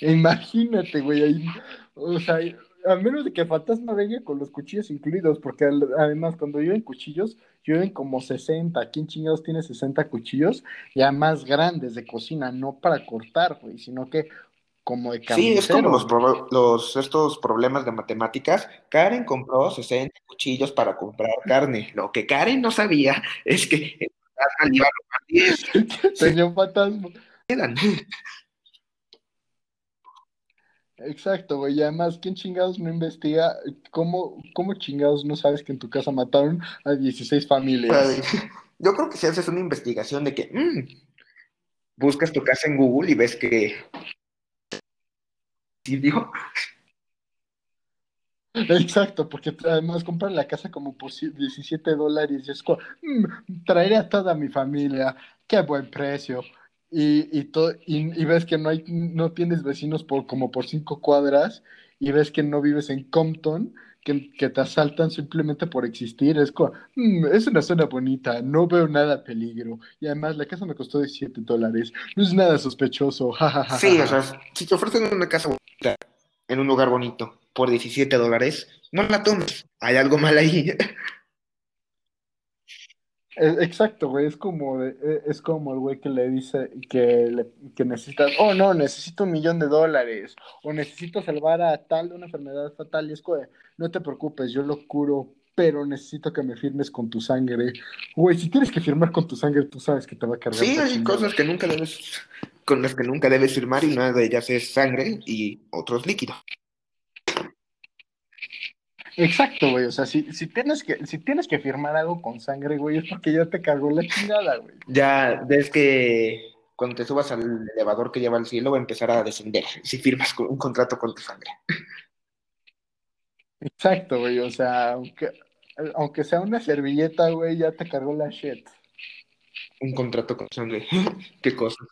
Imagínate, güey, ahí, o sea, a menos de que fantasma venga con los cuchillos incluidos, porque además cuando llueven cuchillos, llueven como 60. ¿Quién chingados tiene 60 cuchillos? Ya más grandes de cocina, no para cortar, güey, sino que como de Sí, es como los, los estos problemas de matemáticas. Karen compró 60 cuchillos para comprar carne. Lo que Karen no sabía es que el fantasma le iba a robar 10. Se Tenía un fantasma. quedan. Exacto, güey. Y además, ¿quién chingados no investiga? ¿Cómo, cómo chingados no sabes que en tu casa mataron a 16 familias? Yo creo que si haces una investigación de que mm, buscas tu casa en Google y ves que sí, dijo, Exacto, porque además compran la casa como por ci- 17 dólares y es como, "Mm, traeré a toda mi familia, qué buen precio. Y, y, to- y, ves que no hay, no tienes vecinos por como por cinco cuadras y ves que no vives en Compton que, que te asaltan simplemente por existir. Es como, "Mm, es una zona bonita, no veo nada peligro. Y además la casa me costó 17 dólares. No es nada sospechoso. Sí, o ja". sea, si te ofrecen una casa bonita en un lugar bonito por 17 dólares, no la tomes. Hay algo mal ahí. Eh, Exacto, güey, es como, eh, es como el güey que le dice que, le- que necesitas, oh no, necesito un millón de dólares, o necesito salvar a tal de una enfermedad fatal, y es como, de, no te preocupes, yo lo curo, pero necesito que me firmes con tu sangre. Güey, si tienes que firmar con tu sangre, tú sabes que te va a cargar Sí, hay cosas que nunca debes, con las que nunca debes firmar y una de ellas es sangre y otros líquidos. Exacto, güey, o sea, si, si, tienes que, si tienes que firmar algo con sangre, güey, es porque ya te cargó la chingada, güey. Ya ves que cuando te subas al elevador que lleva al cielo va a empezar a descender si firmas un contrato con tu sangre. Exacto, güey, o sea, aunque, aunque sea una servilleta, güey, ya te cargó la shit. Un contrato con sangre. Qué cosa.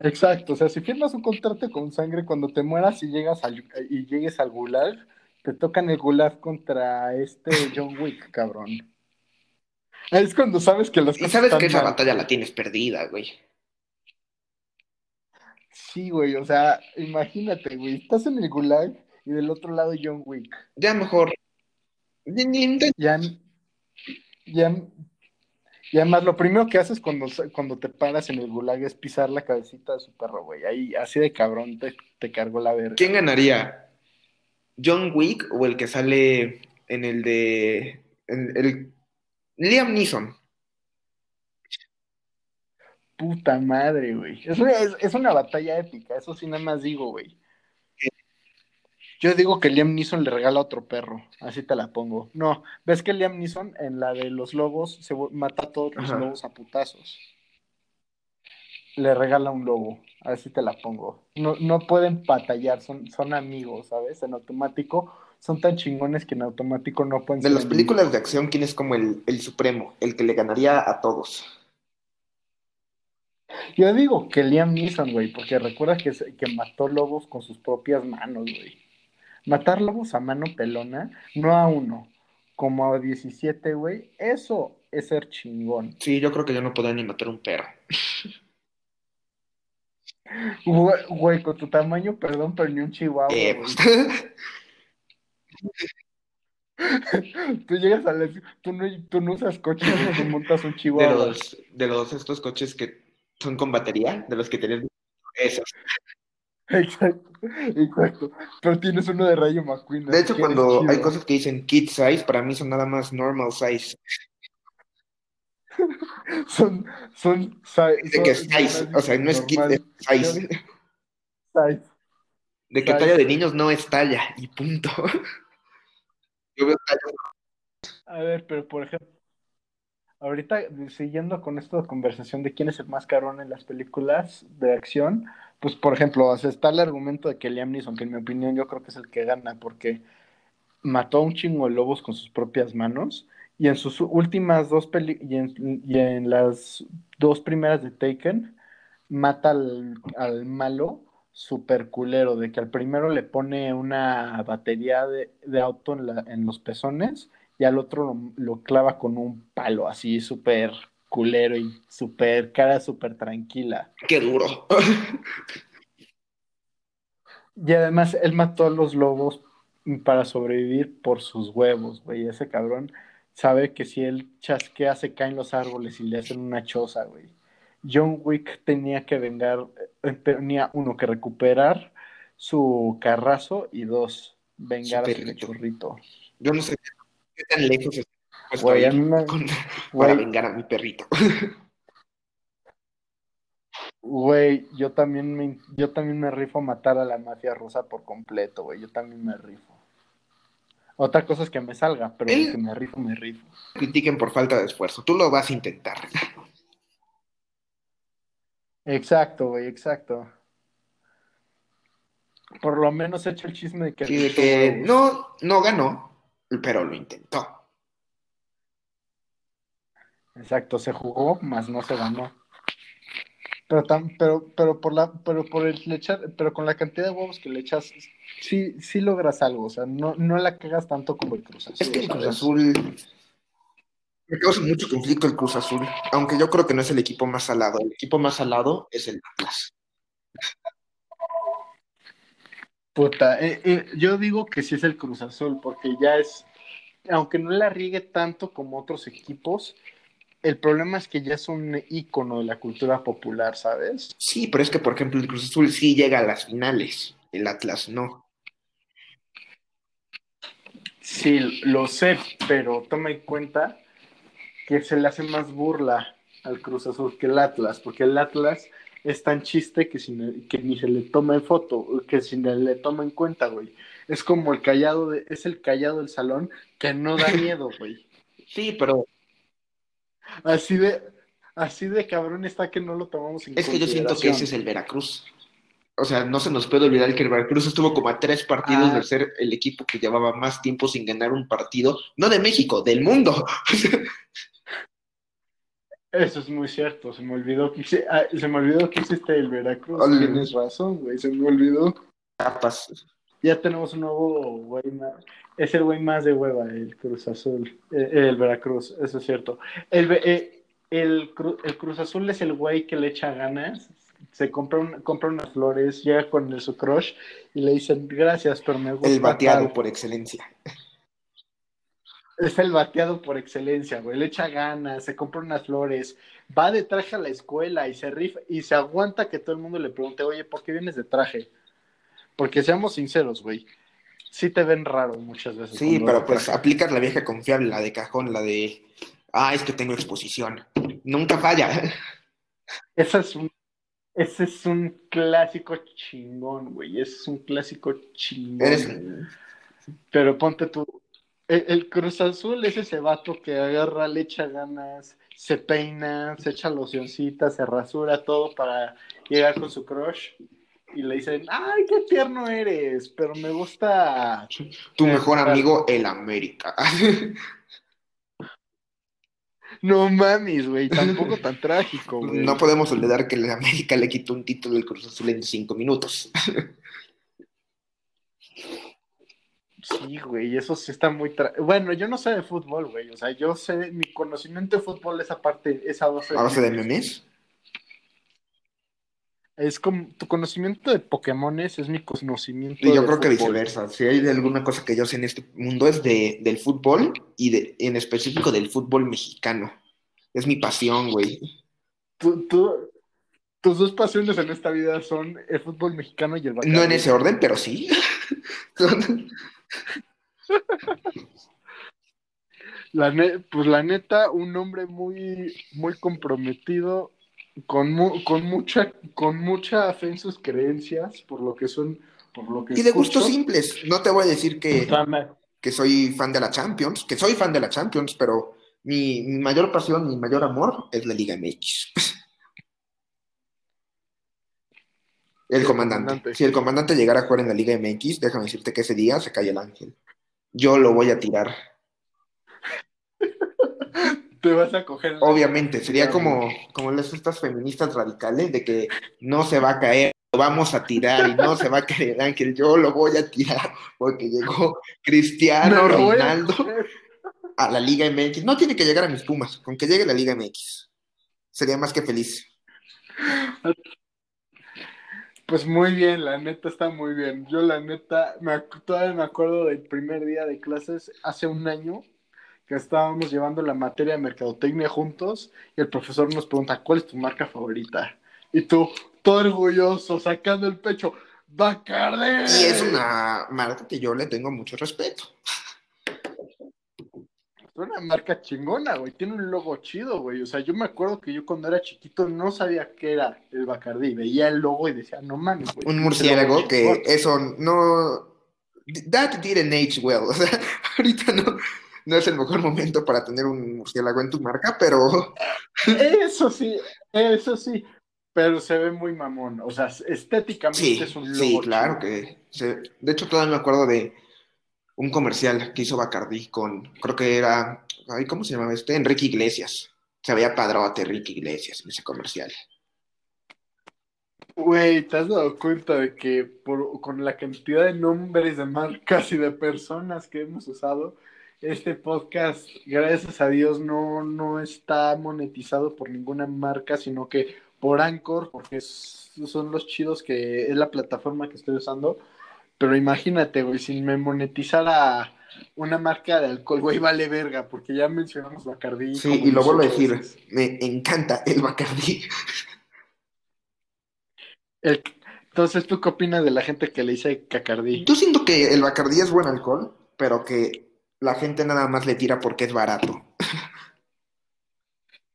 Exacto, o sea, si firmas un contrato con sangre cuando te mueras y llegas al, y llegues al gulag, te tocan el gulag contra este John Wick, cabrón. Es cuando sabes que las Y sabes están que esa mal. batalla la tienes perdida, güey. Sí, güey, o sea, imagínate, güey, estás en el gulag y del otro lado John Wick. Ya mejor. Ya, ya, y además lo primero que haces cuando, cuando te paras en el gulag es pisar la cabecita de su perro, güey. Ahí, así de cabrón te, te cargó la verga. ¿Quién ganaría? ¿John Wick o el que sale en el de. en el, Liam Neeson. Puta madre, güey. Es, es una batalla épica, eso sí nada más digo, güey. Yo digo que Liam Neeson le regala otro perro, así te la pongo. No, ves que Liam Neeson en la de los lobos se mata a todos los Ajá. lobos a putazos. Le regala un lobo, así te la pongo. No, no pueden batallar, son, son amigos, ¿sabes? En automático son tan chingones que en automático no pueden De las películas de acción, ¿quién es como el, el supremo? El que le ganaría a todos. Yo digo que Liam Neeson, güey, porque recuerda que, que mató lobos con sus propias manos, güey. Matar lobos a mano pelona, no a uno, como a 17, güey, eso es ser chingón. Sí, yo creo que yo no podría ni matar un perro. Güey, güey, con tu tamaño, perdón, pero ni un chihuahua, Eh, pues, Tú llegas a la... Tú no, tú no usas coches, tú montas un de chihuahua. los, de los estos coches que son con batería, de los que tenés esos. Exacto, exacto. Pero tienes uno de Rayo McQueen. De hecho, cuando chido. hay cosas que dicen kid size, para mí son nada más normal size. Son, son, si- Dice que son- size, o sea, no es kid, normal. es size. Size. De que Size. talla de niños no es talla, y punto. Yo veo tallas A ver, pero por ejemplo, ahorita siguiendo con esta conversación de quién es el más carón en las películas de acción, pues por ejemplo, está el argumento de que Liam Neeson, que en mi opinión yo creo que es el que gana, porque mató a un chingo de lobos con sus propias manos, y en sus últimas dos peli y en, las dos primeras de Taken, mata al, al malo super culero, de que al primero le pone una batería de, de auto en, la- en los pezones y al otro lo clava con un palo así súper culero y súper cara súper tranquila. Qué duro. Y además él mató a los lobos para sobrevivir por sus huevos, güey. Ese cabrón sabe que si él chasquea se caen los árboles y le hacen una choza, güey. John Wick tenía que vengar, eh, tenía uno que recuperar su carrazo y dos, vengar a su cachorrito. Yo no sé qué tan lejos Güey, a mí me- con- güey. para vengar a mi perrito. Güey, yo también me, yo también me rifo a matar a la mafia rusa por completo, güey. Yo también me rifo. Otra cosa es que me salga, pero Él- que me rifo, me rifo. Critiquen por falta de esfuerzo. Tú lo vas a intentar. Exacto, güey, exacto. Por lo menos he hecho el chisme de que... Sí, de que no, no ganó, pero lo intentó. Exacto, se jugó, más no se ganó. Pero, tan, pero, pero por la, pero por el echar, pero con la cantidad de huevos que le echas, sí, sí logras algo, o sea, no, no la cagas tanto como el Cruz Azul. Es que el Cruz. Azul me causa mucho conflicto el Cruz Azul, aunque yo creo que no es el equipo más salado. El equipo más salado es el Atlas. Puta, eh, eh, yo digo que sí es el Cruz Azul, porque ya es, aunque no la riegue tanto como otros equipos, el problema es que ya es un ícono de la cultura popular, ¿sabes? Sí, pero es que, por ejemplo, el Cruz Azul sí llega a las finales, el Atlas no. Sí, lo sé, pero toma en cuenta que se le hace más burla al Cruz Azul que el Atlas, porque el Atlas es tan chiste que, si, que ni se le toma en foto, que si le, le toma en cuenta, güey. Es como el callado, de, es el callado del salón que no da miedo, güey. Sí, pero Así de, así de cabrón está que no lo tomamos en es que yo siento que ese es el Veracruz. O sea, no se nos puede olvidar que el Veracruz estuvo como a tres partidos Ah. de ser el equipo que llevaba más tiempo sin ganar un partido, no de México, del mundo. Eso es muy cierto, se me olvidó que hice- ah, se me olvidó que hiciste el Veracruz. Tienes razón, güey, se me olvidó. Tapas. Ya tenemos un nuevo güey más. Es el güey más de hueva, el Cruz Azul. eh, el Veracruz, eso es cierto. El, eh, el, Cru- el Cruz Azul es el güey que le echa ganas. Se compra, un- compra unas flores, llega con el, su crush y le dicen gracias, pero me gusta. El bateado tal". por excelencia. Es el bateado por excelencia, güey. Le echa ganas, se compra unas flores, va de traje a la escuela y se rifa y se aguanta que todo el mundo le pregunte, oye, ¿por qué vienes de traje? Porque seamos sinceros, güey. Sí te ven raro muchas veces. Sí, pero pues traje. aplicas la vieja confiable, la de cajón, la de, ah, es que tengo exposición. Nunca falla. Ese es un, ese es un clásico chingón, güey. Ese es un clásico chingón. Eres, Pero ponte tú. El, el Cruz Azul es ese vato que agarra, le echa ganas, se peina, se echa locioncita, se rasura todo para llegar con su crush. Y le dicen, ay, qué tierno eres, pero me gusta. tu mejor amigo, el América. No mames, güey, tampoco tan trágico, güey. No podemos olvidar que el América le quitó un título del Cruz Azul en cinco minutos. Sí, güey, eso sí está muy... tra- Bueno, yo no sé de fútbol, güey. O sea, yo sé, mi conocimiento de fútbol es aparte, esa base A base de memes. Es como tu conocimiento de Pokémones es mi conocimiento Y yo de creo que fútbol. viceversa. Si hay alguna cosa que yo sé en este mundo es de, del fútbol y de, en específico del fútbol mexicano. Es mi pasión, güey. Tú- tú- tus dos pasiones en esta vida son el fútbol mexicano y el Bacardi. No en ese orden, pero sí. La ne- pues la neta, un hombre muy, muy comprometido, con, mu- con mucha, con mucha fe en sus creencias, por lo que son, por lo que y de gustos simples. No te voy a decir que, que soy fan de la Champions, que soy fan de la Champions, pero mi, mi mayor pasión, mi mayor amor es la Liga MX. El comandante. Si el comandante llegara a jugar en la Liga MX, déjame decirte que ese día se cae el ángel. Yo lo voy a tirar. Te vas a coger. Obviamente, sería como, como las estas feministas radicales de que no se va a caer, lo vamos a tirar y no se va a caer el ángel, yo lo voy a tirar porque llegó Cristiano a Ronaldo a la Liga MX. No tiene que llegar a mis Pumas, con que llegue a la Liga MX. Sería más que feliz. Pues muy bien, la neta está muy bien. Yo la neta, me, todavía me acuerdo del primer día de clases hace un año que estábamos llevando la materia de mercadotecnia juntos y el profesor nos pregunta, ¿cuál es tu marca favorita? Y tú, todo orgulloso, sacando el pecho, ¡Bacardi! Y es una marca que yo le tengo mucho respeto. Es una marca chingona, güey. Tiene un logo chido, güey. O sea, yo me acuerdo que yo cuando era chiquito no sabía qué era el Bacardi. Veía el logo y decía, no mames, güey. Un murciélago que chingón". eso no... That didn't age well. O sea, ahorita no, no es el mejor momento para tener un murciélago en tu marca, pero... Eso sí, eso sí. Pero se ve muy mamón. O sea, estéticamente Sí, es un logo sí, claro que... se- De hecho, todavía me acuerdo de un comercial que hizo Bacardi con, creo que era, ay, ¿cómo se llamaba este? Enrique Iglesias. Se veía padrote Enrique Iglesias en ese comercial. Güey, ¿te has dado cuenta de que por, con la cantidad de nombres de marcas y de personas que hemos usado, este podcast, gracias a Dios, no, no está monetizado por ninguna marca, sino que por Anchor, porque son los chidos que es la plataforma que estoy usando. Pero imagínate, güey, si me monetizara una marca de alcohol, güey, vale verga, porque ya mencionamos Bacardí. Sí, y lo vuelvo a decir, me encanta el Bacardí. Entonces, ¿tú qué opinas de la gente que le dice Cacardí? Yo siento que el Bacardí es buen alcohol, pero que la gente nada más le tira porque es barato.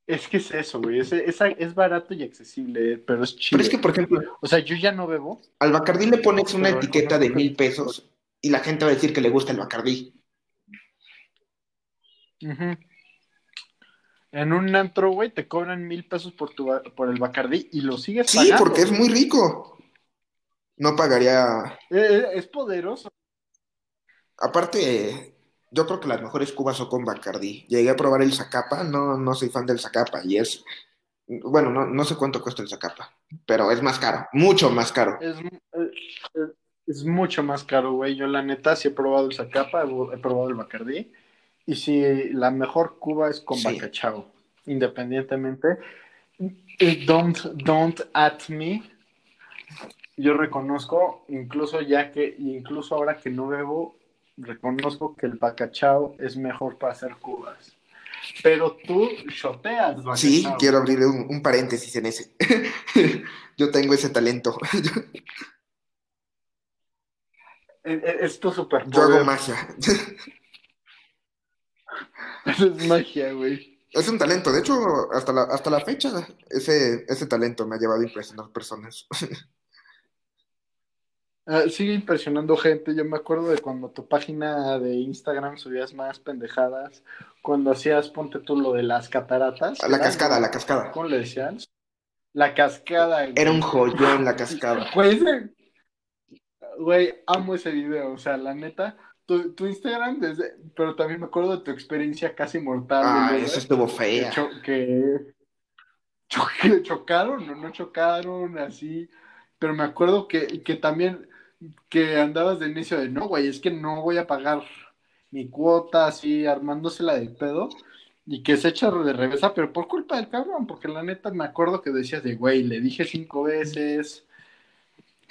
Es que es eso, güey. Es, es, barato y accesible, pero es chido. Pero es que, por ejemplo. O sea, yo ya no bebo. Al Bacardí le pones una etiqueta de mil pesos y la gente va a decir que le gusta el Bacardí. En un antro, güey, te cobran mil pesos por, tu, por el Bacardí y lo sigues pagando. Sí, porque es muy rico. No pagaría. Eh, eh, es poderoso. Aparte, yo creo que las mejores cubas son con Bacardi. Llegué a probar el Zacapa, no, no soy fan del Zacapa y es, bueno, no, no sé cuánto cuesta el Zacapa, pero es más caro, mucho más caro. Es, mucho más caro, güey. Yo la neta sí he probado el Zacapa, he probado el Bacardi y sí, la mejor cuba es con Bacachao, independientemente. Don't, don't at me. Yo reconozco, incluso ya que, incluso ahora que no bebo, reconozco que el bacachao es mejor para hacer cubas. Pero tú shoteas bacachao. Sí, quiero abrir un, paréntesis en ese. Yo tengo ese talento. E, e, es, tu super Yo hago magia. es magia, güey. Es un talento. De hecho, hasta la, hasta la fecha, ese, ese talento me ha llevado a impresionar personas. Ah, sigue impresionando gente. Yo me acuerdo de cuando tu página de Instagram subías más pendejadas. Cuando hacías, ponte tú lo de las cataratas. La cascada, la cascada. ¿Cómo le decías? La cascada. Era un joyón la cascada. Pues, güey, amo ese video. O sea, la neta, tu, Instagram, desde, pero también me acuerdo de tu experiencia casi mortal. Ah, eso estuvo fea. Que, que chocaron o no chocaron, así. Pero me acuerdo que, que también que andabas de inicio de no, güey, es que no voy a pagar mi cuota así armándosela del pedo y que se echa de reversa, pero por culpa del cabrón, porque la neta me acuerdo que decías de, güey, le dije cinco veces,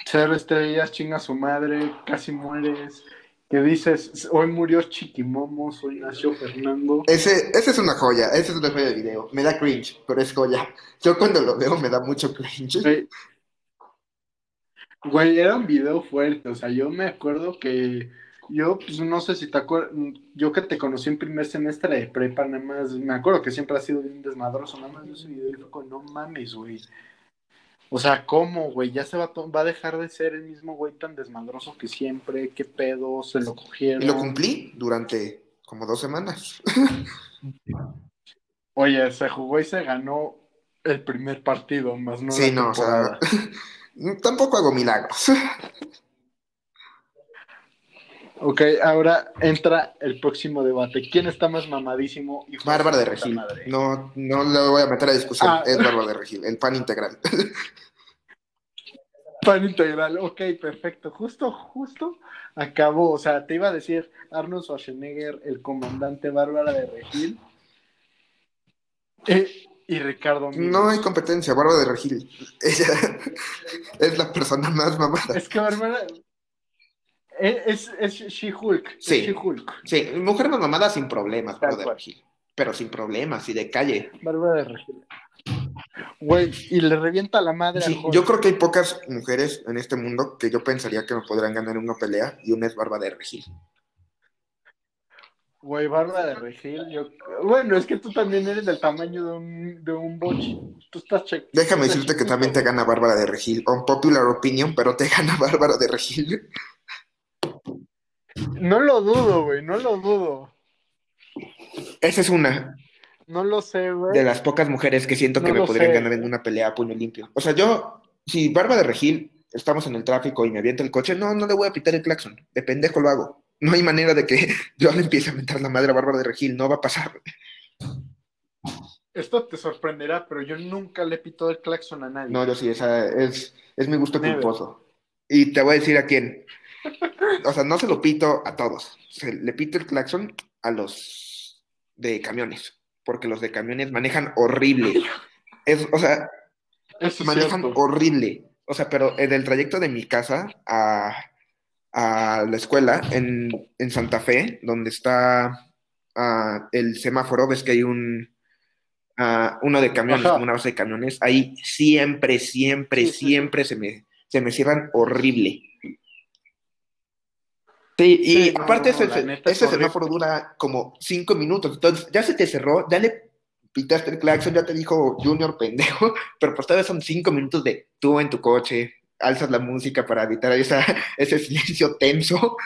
cero estrellas, chinga su madre, casi mueres, que dices, hoy murió Chiquimomos, hoy nació Fernando. Ese, ese es una joya, ese es una joya de video, me da cringe, pero es joya. Yo cuando lo veo me da mucho cringe. Güey, era un video fuerte, o sea, yo me acuerdo que yo, pues no sé si te acuerdas, yo que te conocí en primer semestre de prepa, nada más, me acuerdo que siempre ha sido bien desmadroso, nada más ese video y fue con, no mames, güey. O sea, ¿cómo, güey? Ya se va, va a dejar de ser el mismo güey tan desmadroso que siempre, qué pedo, se lo cogieron. Y lo cumplí durante como dos semanas. Oye, se jugó y se ganó el primer partido, más no. Sí, no, o sea, Tampoco hago milagros. Ok, ahora entra el próximo debate. ¿Quién está más mamadísimo? Bárbara de Regil. No, no le voy a meter a discusión. Ah. Es Bárbara de Regil, el pan integral. Pan integral, ok, perfecto. Justo, justo acabó. O sea, te iba a decir Arnold Schwarzenegger, el comandante Bárbara de Regil. Eh, y Ricardo No hay competencia, Bárbara de Regil. Ella es la persona más mamada. Es que Bárbara. Es, es She-Hulk. Sí. sí, mujer más mamada sin problemas, Bárbara de Regil. Pero sin problemas y de calle. Bárbara de Regil. Güey, y le revienta la madre sí, Yo creo que hay pocas mujeres en este mundo que yo pensaría que me podrían ganar una pelea y una es Bárbara de Regil. Güey, barba de regil, yo... Bueno, es que tú también eres del tamaño de un, de un boche. Tú estás check. Déjame decirte que también te gana Bárbara de Regil. Un popular opinion, pero te gana Bárbara de Regil. No lo dudo, güey, no lo dudo. Esa es una. No lo sé, güey. De las pocas mujeres que siento que me podrían ganar en una pelea a puño limpio. O sea, yo, si Bárbara de Regil estamos en el tráfico y me avienta el coche, no, no le voy a pitar el claxon. De pendejo lo hago. No hay manera de que yo le empiece a mentar la madre a Bárbara de Regil, no va a pasar. esto te sorprenderá, pero yo nunca le pito el claxon a nadie. No, yo sí, esa es, es mi gusto Never. culposo. Y te voy a decir a quién. O sea, no se lo pito a todos. Se le pito el claxon a los de camiones. Porque los de camiones manejan horrible. Es, o sea, Eso manejan cierto. horrible. O sea, pero en el trayecto de mi casa a, a la escuela en, en Santa Fe, donde está ah, el semáforo, ves que hay un ah, uno de camiones, Ajá. una base de camiones, ahí siempre, siempre, Sí, sí, sí. siempre se me, se me cierran horrible. Sí, y Sí, aparte no, ese, es ese semáforo dura como cinco minutos, entonces ya se te cerró, ya le pitaste el claxon, ya te dijo Junior pendejo, pero pues todavía son cinco minutos de tú en tu coche, alzas la música para evitar esa, ese silencio tenso.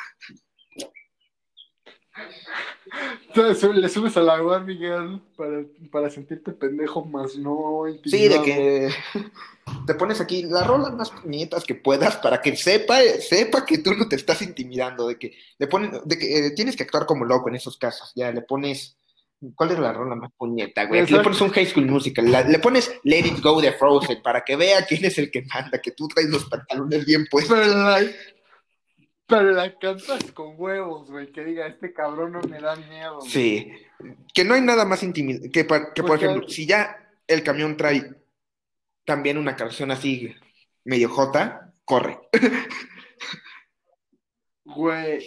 Entonces, le subes a la Juan Miguel para, para sentirte pendejo, más no Sí, de que te pones aquí las rolas más puñetas que puedas para que sepa, sepa que tú no te estás intimidando, de que le ponen, de que eh, tienes que actuar como loco en esos casos. Ya le pones, ¿cuál es la rola más puñeta, güey? Aquí le pones un High School Musical, la- le pones Let It Go de Frozen para que vea quién es el que manda, que tú traes los pantalones bien puestos. Pero la, pero la cantas con huevos, güey. Que diga, este cabrón no me da miedo. güey. Sí, que no hay nada más intimidante, que, pa- que por Pues, ejemplo, si ya el camión trae también una canción así medio jota, corre. Güey.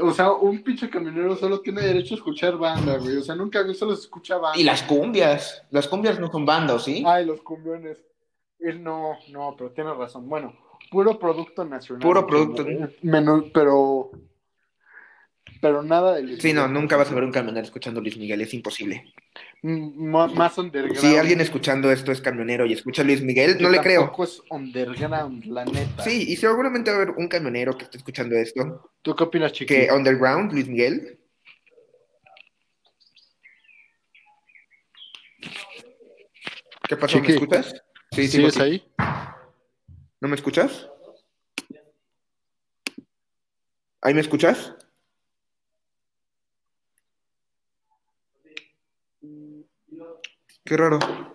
O sea, un pinche camionero solo tiene derecho a escuchar banda, güey. O sea, nunca solo se escucha banda. Y las cumbias, las cumbias no son bandas, ¿sí? Ay, los cumbiones. Él no, no, pero tienes razón. Bueno, puro producto nacional. Puro producto. Eh, Menos, pero. Pero nada de Luis Sí, no, nunca vas a ver un camionero escuchando Luis Miguel, es imposible. Más underground. Si alguien escuchando esto es camionero y escucha a Luis Miguel, no le creo. Es underground, la neta. Sí, y seguramente va a haber un camionero que esté escuchando esto, ¿Tú qué opinas, chiqui? que underground, Luis Miguel. ¿Qué pasó? ¿Me escuchas? Sí, sí, ¿Sigues sí. ahí? ¿No me escuchas? ¿Ahí me escuchas? Qué raro.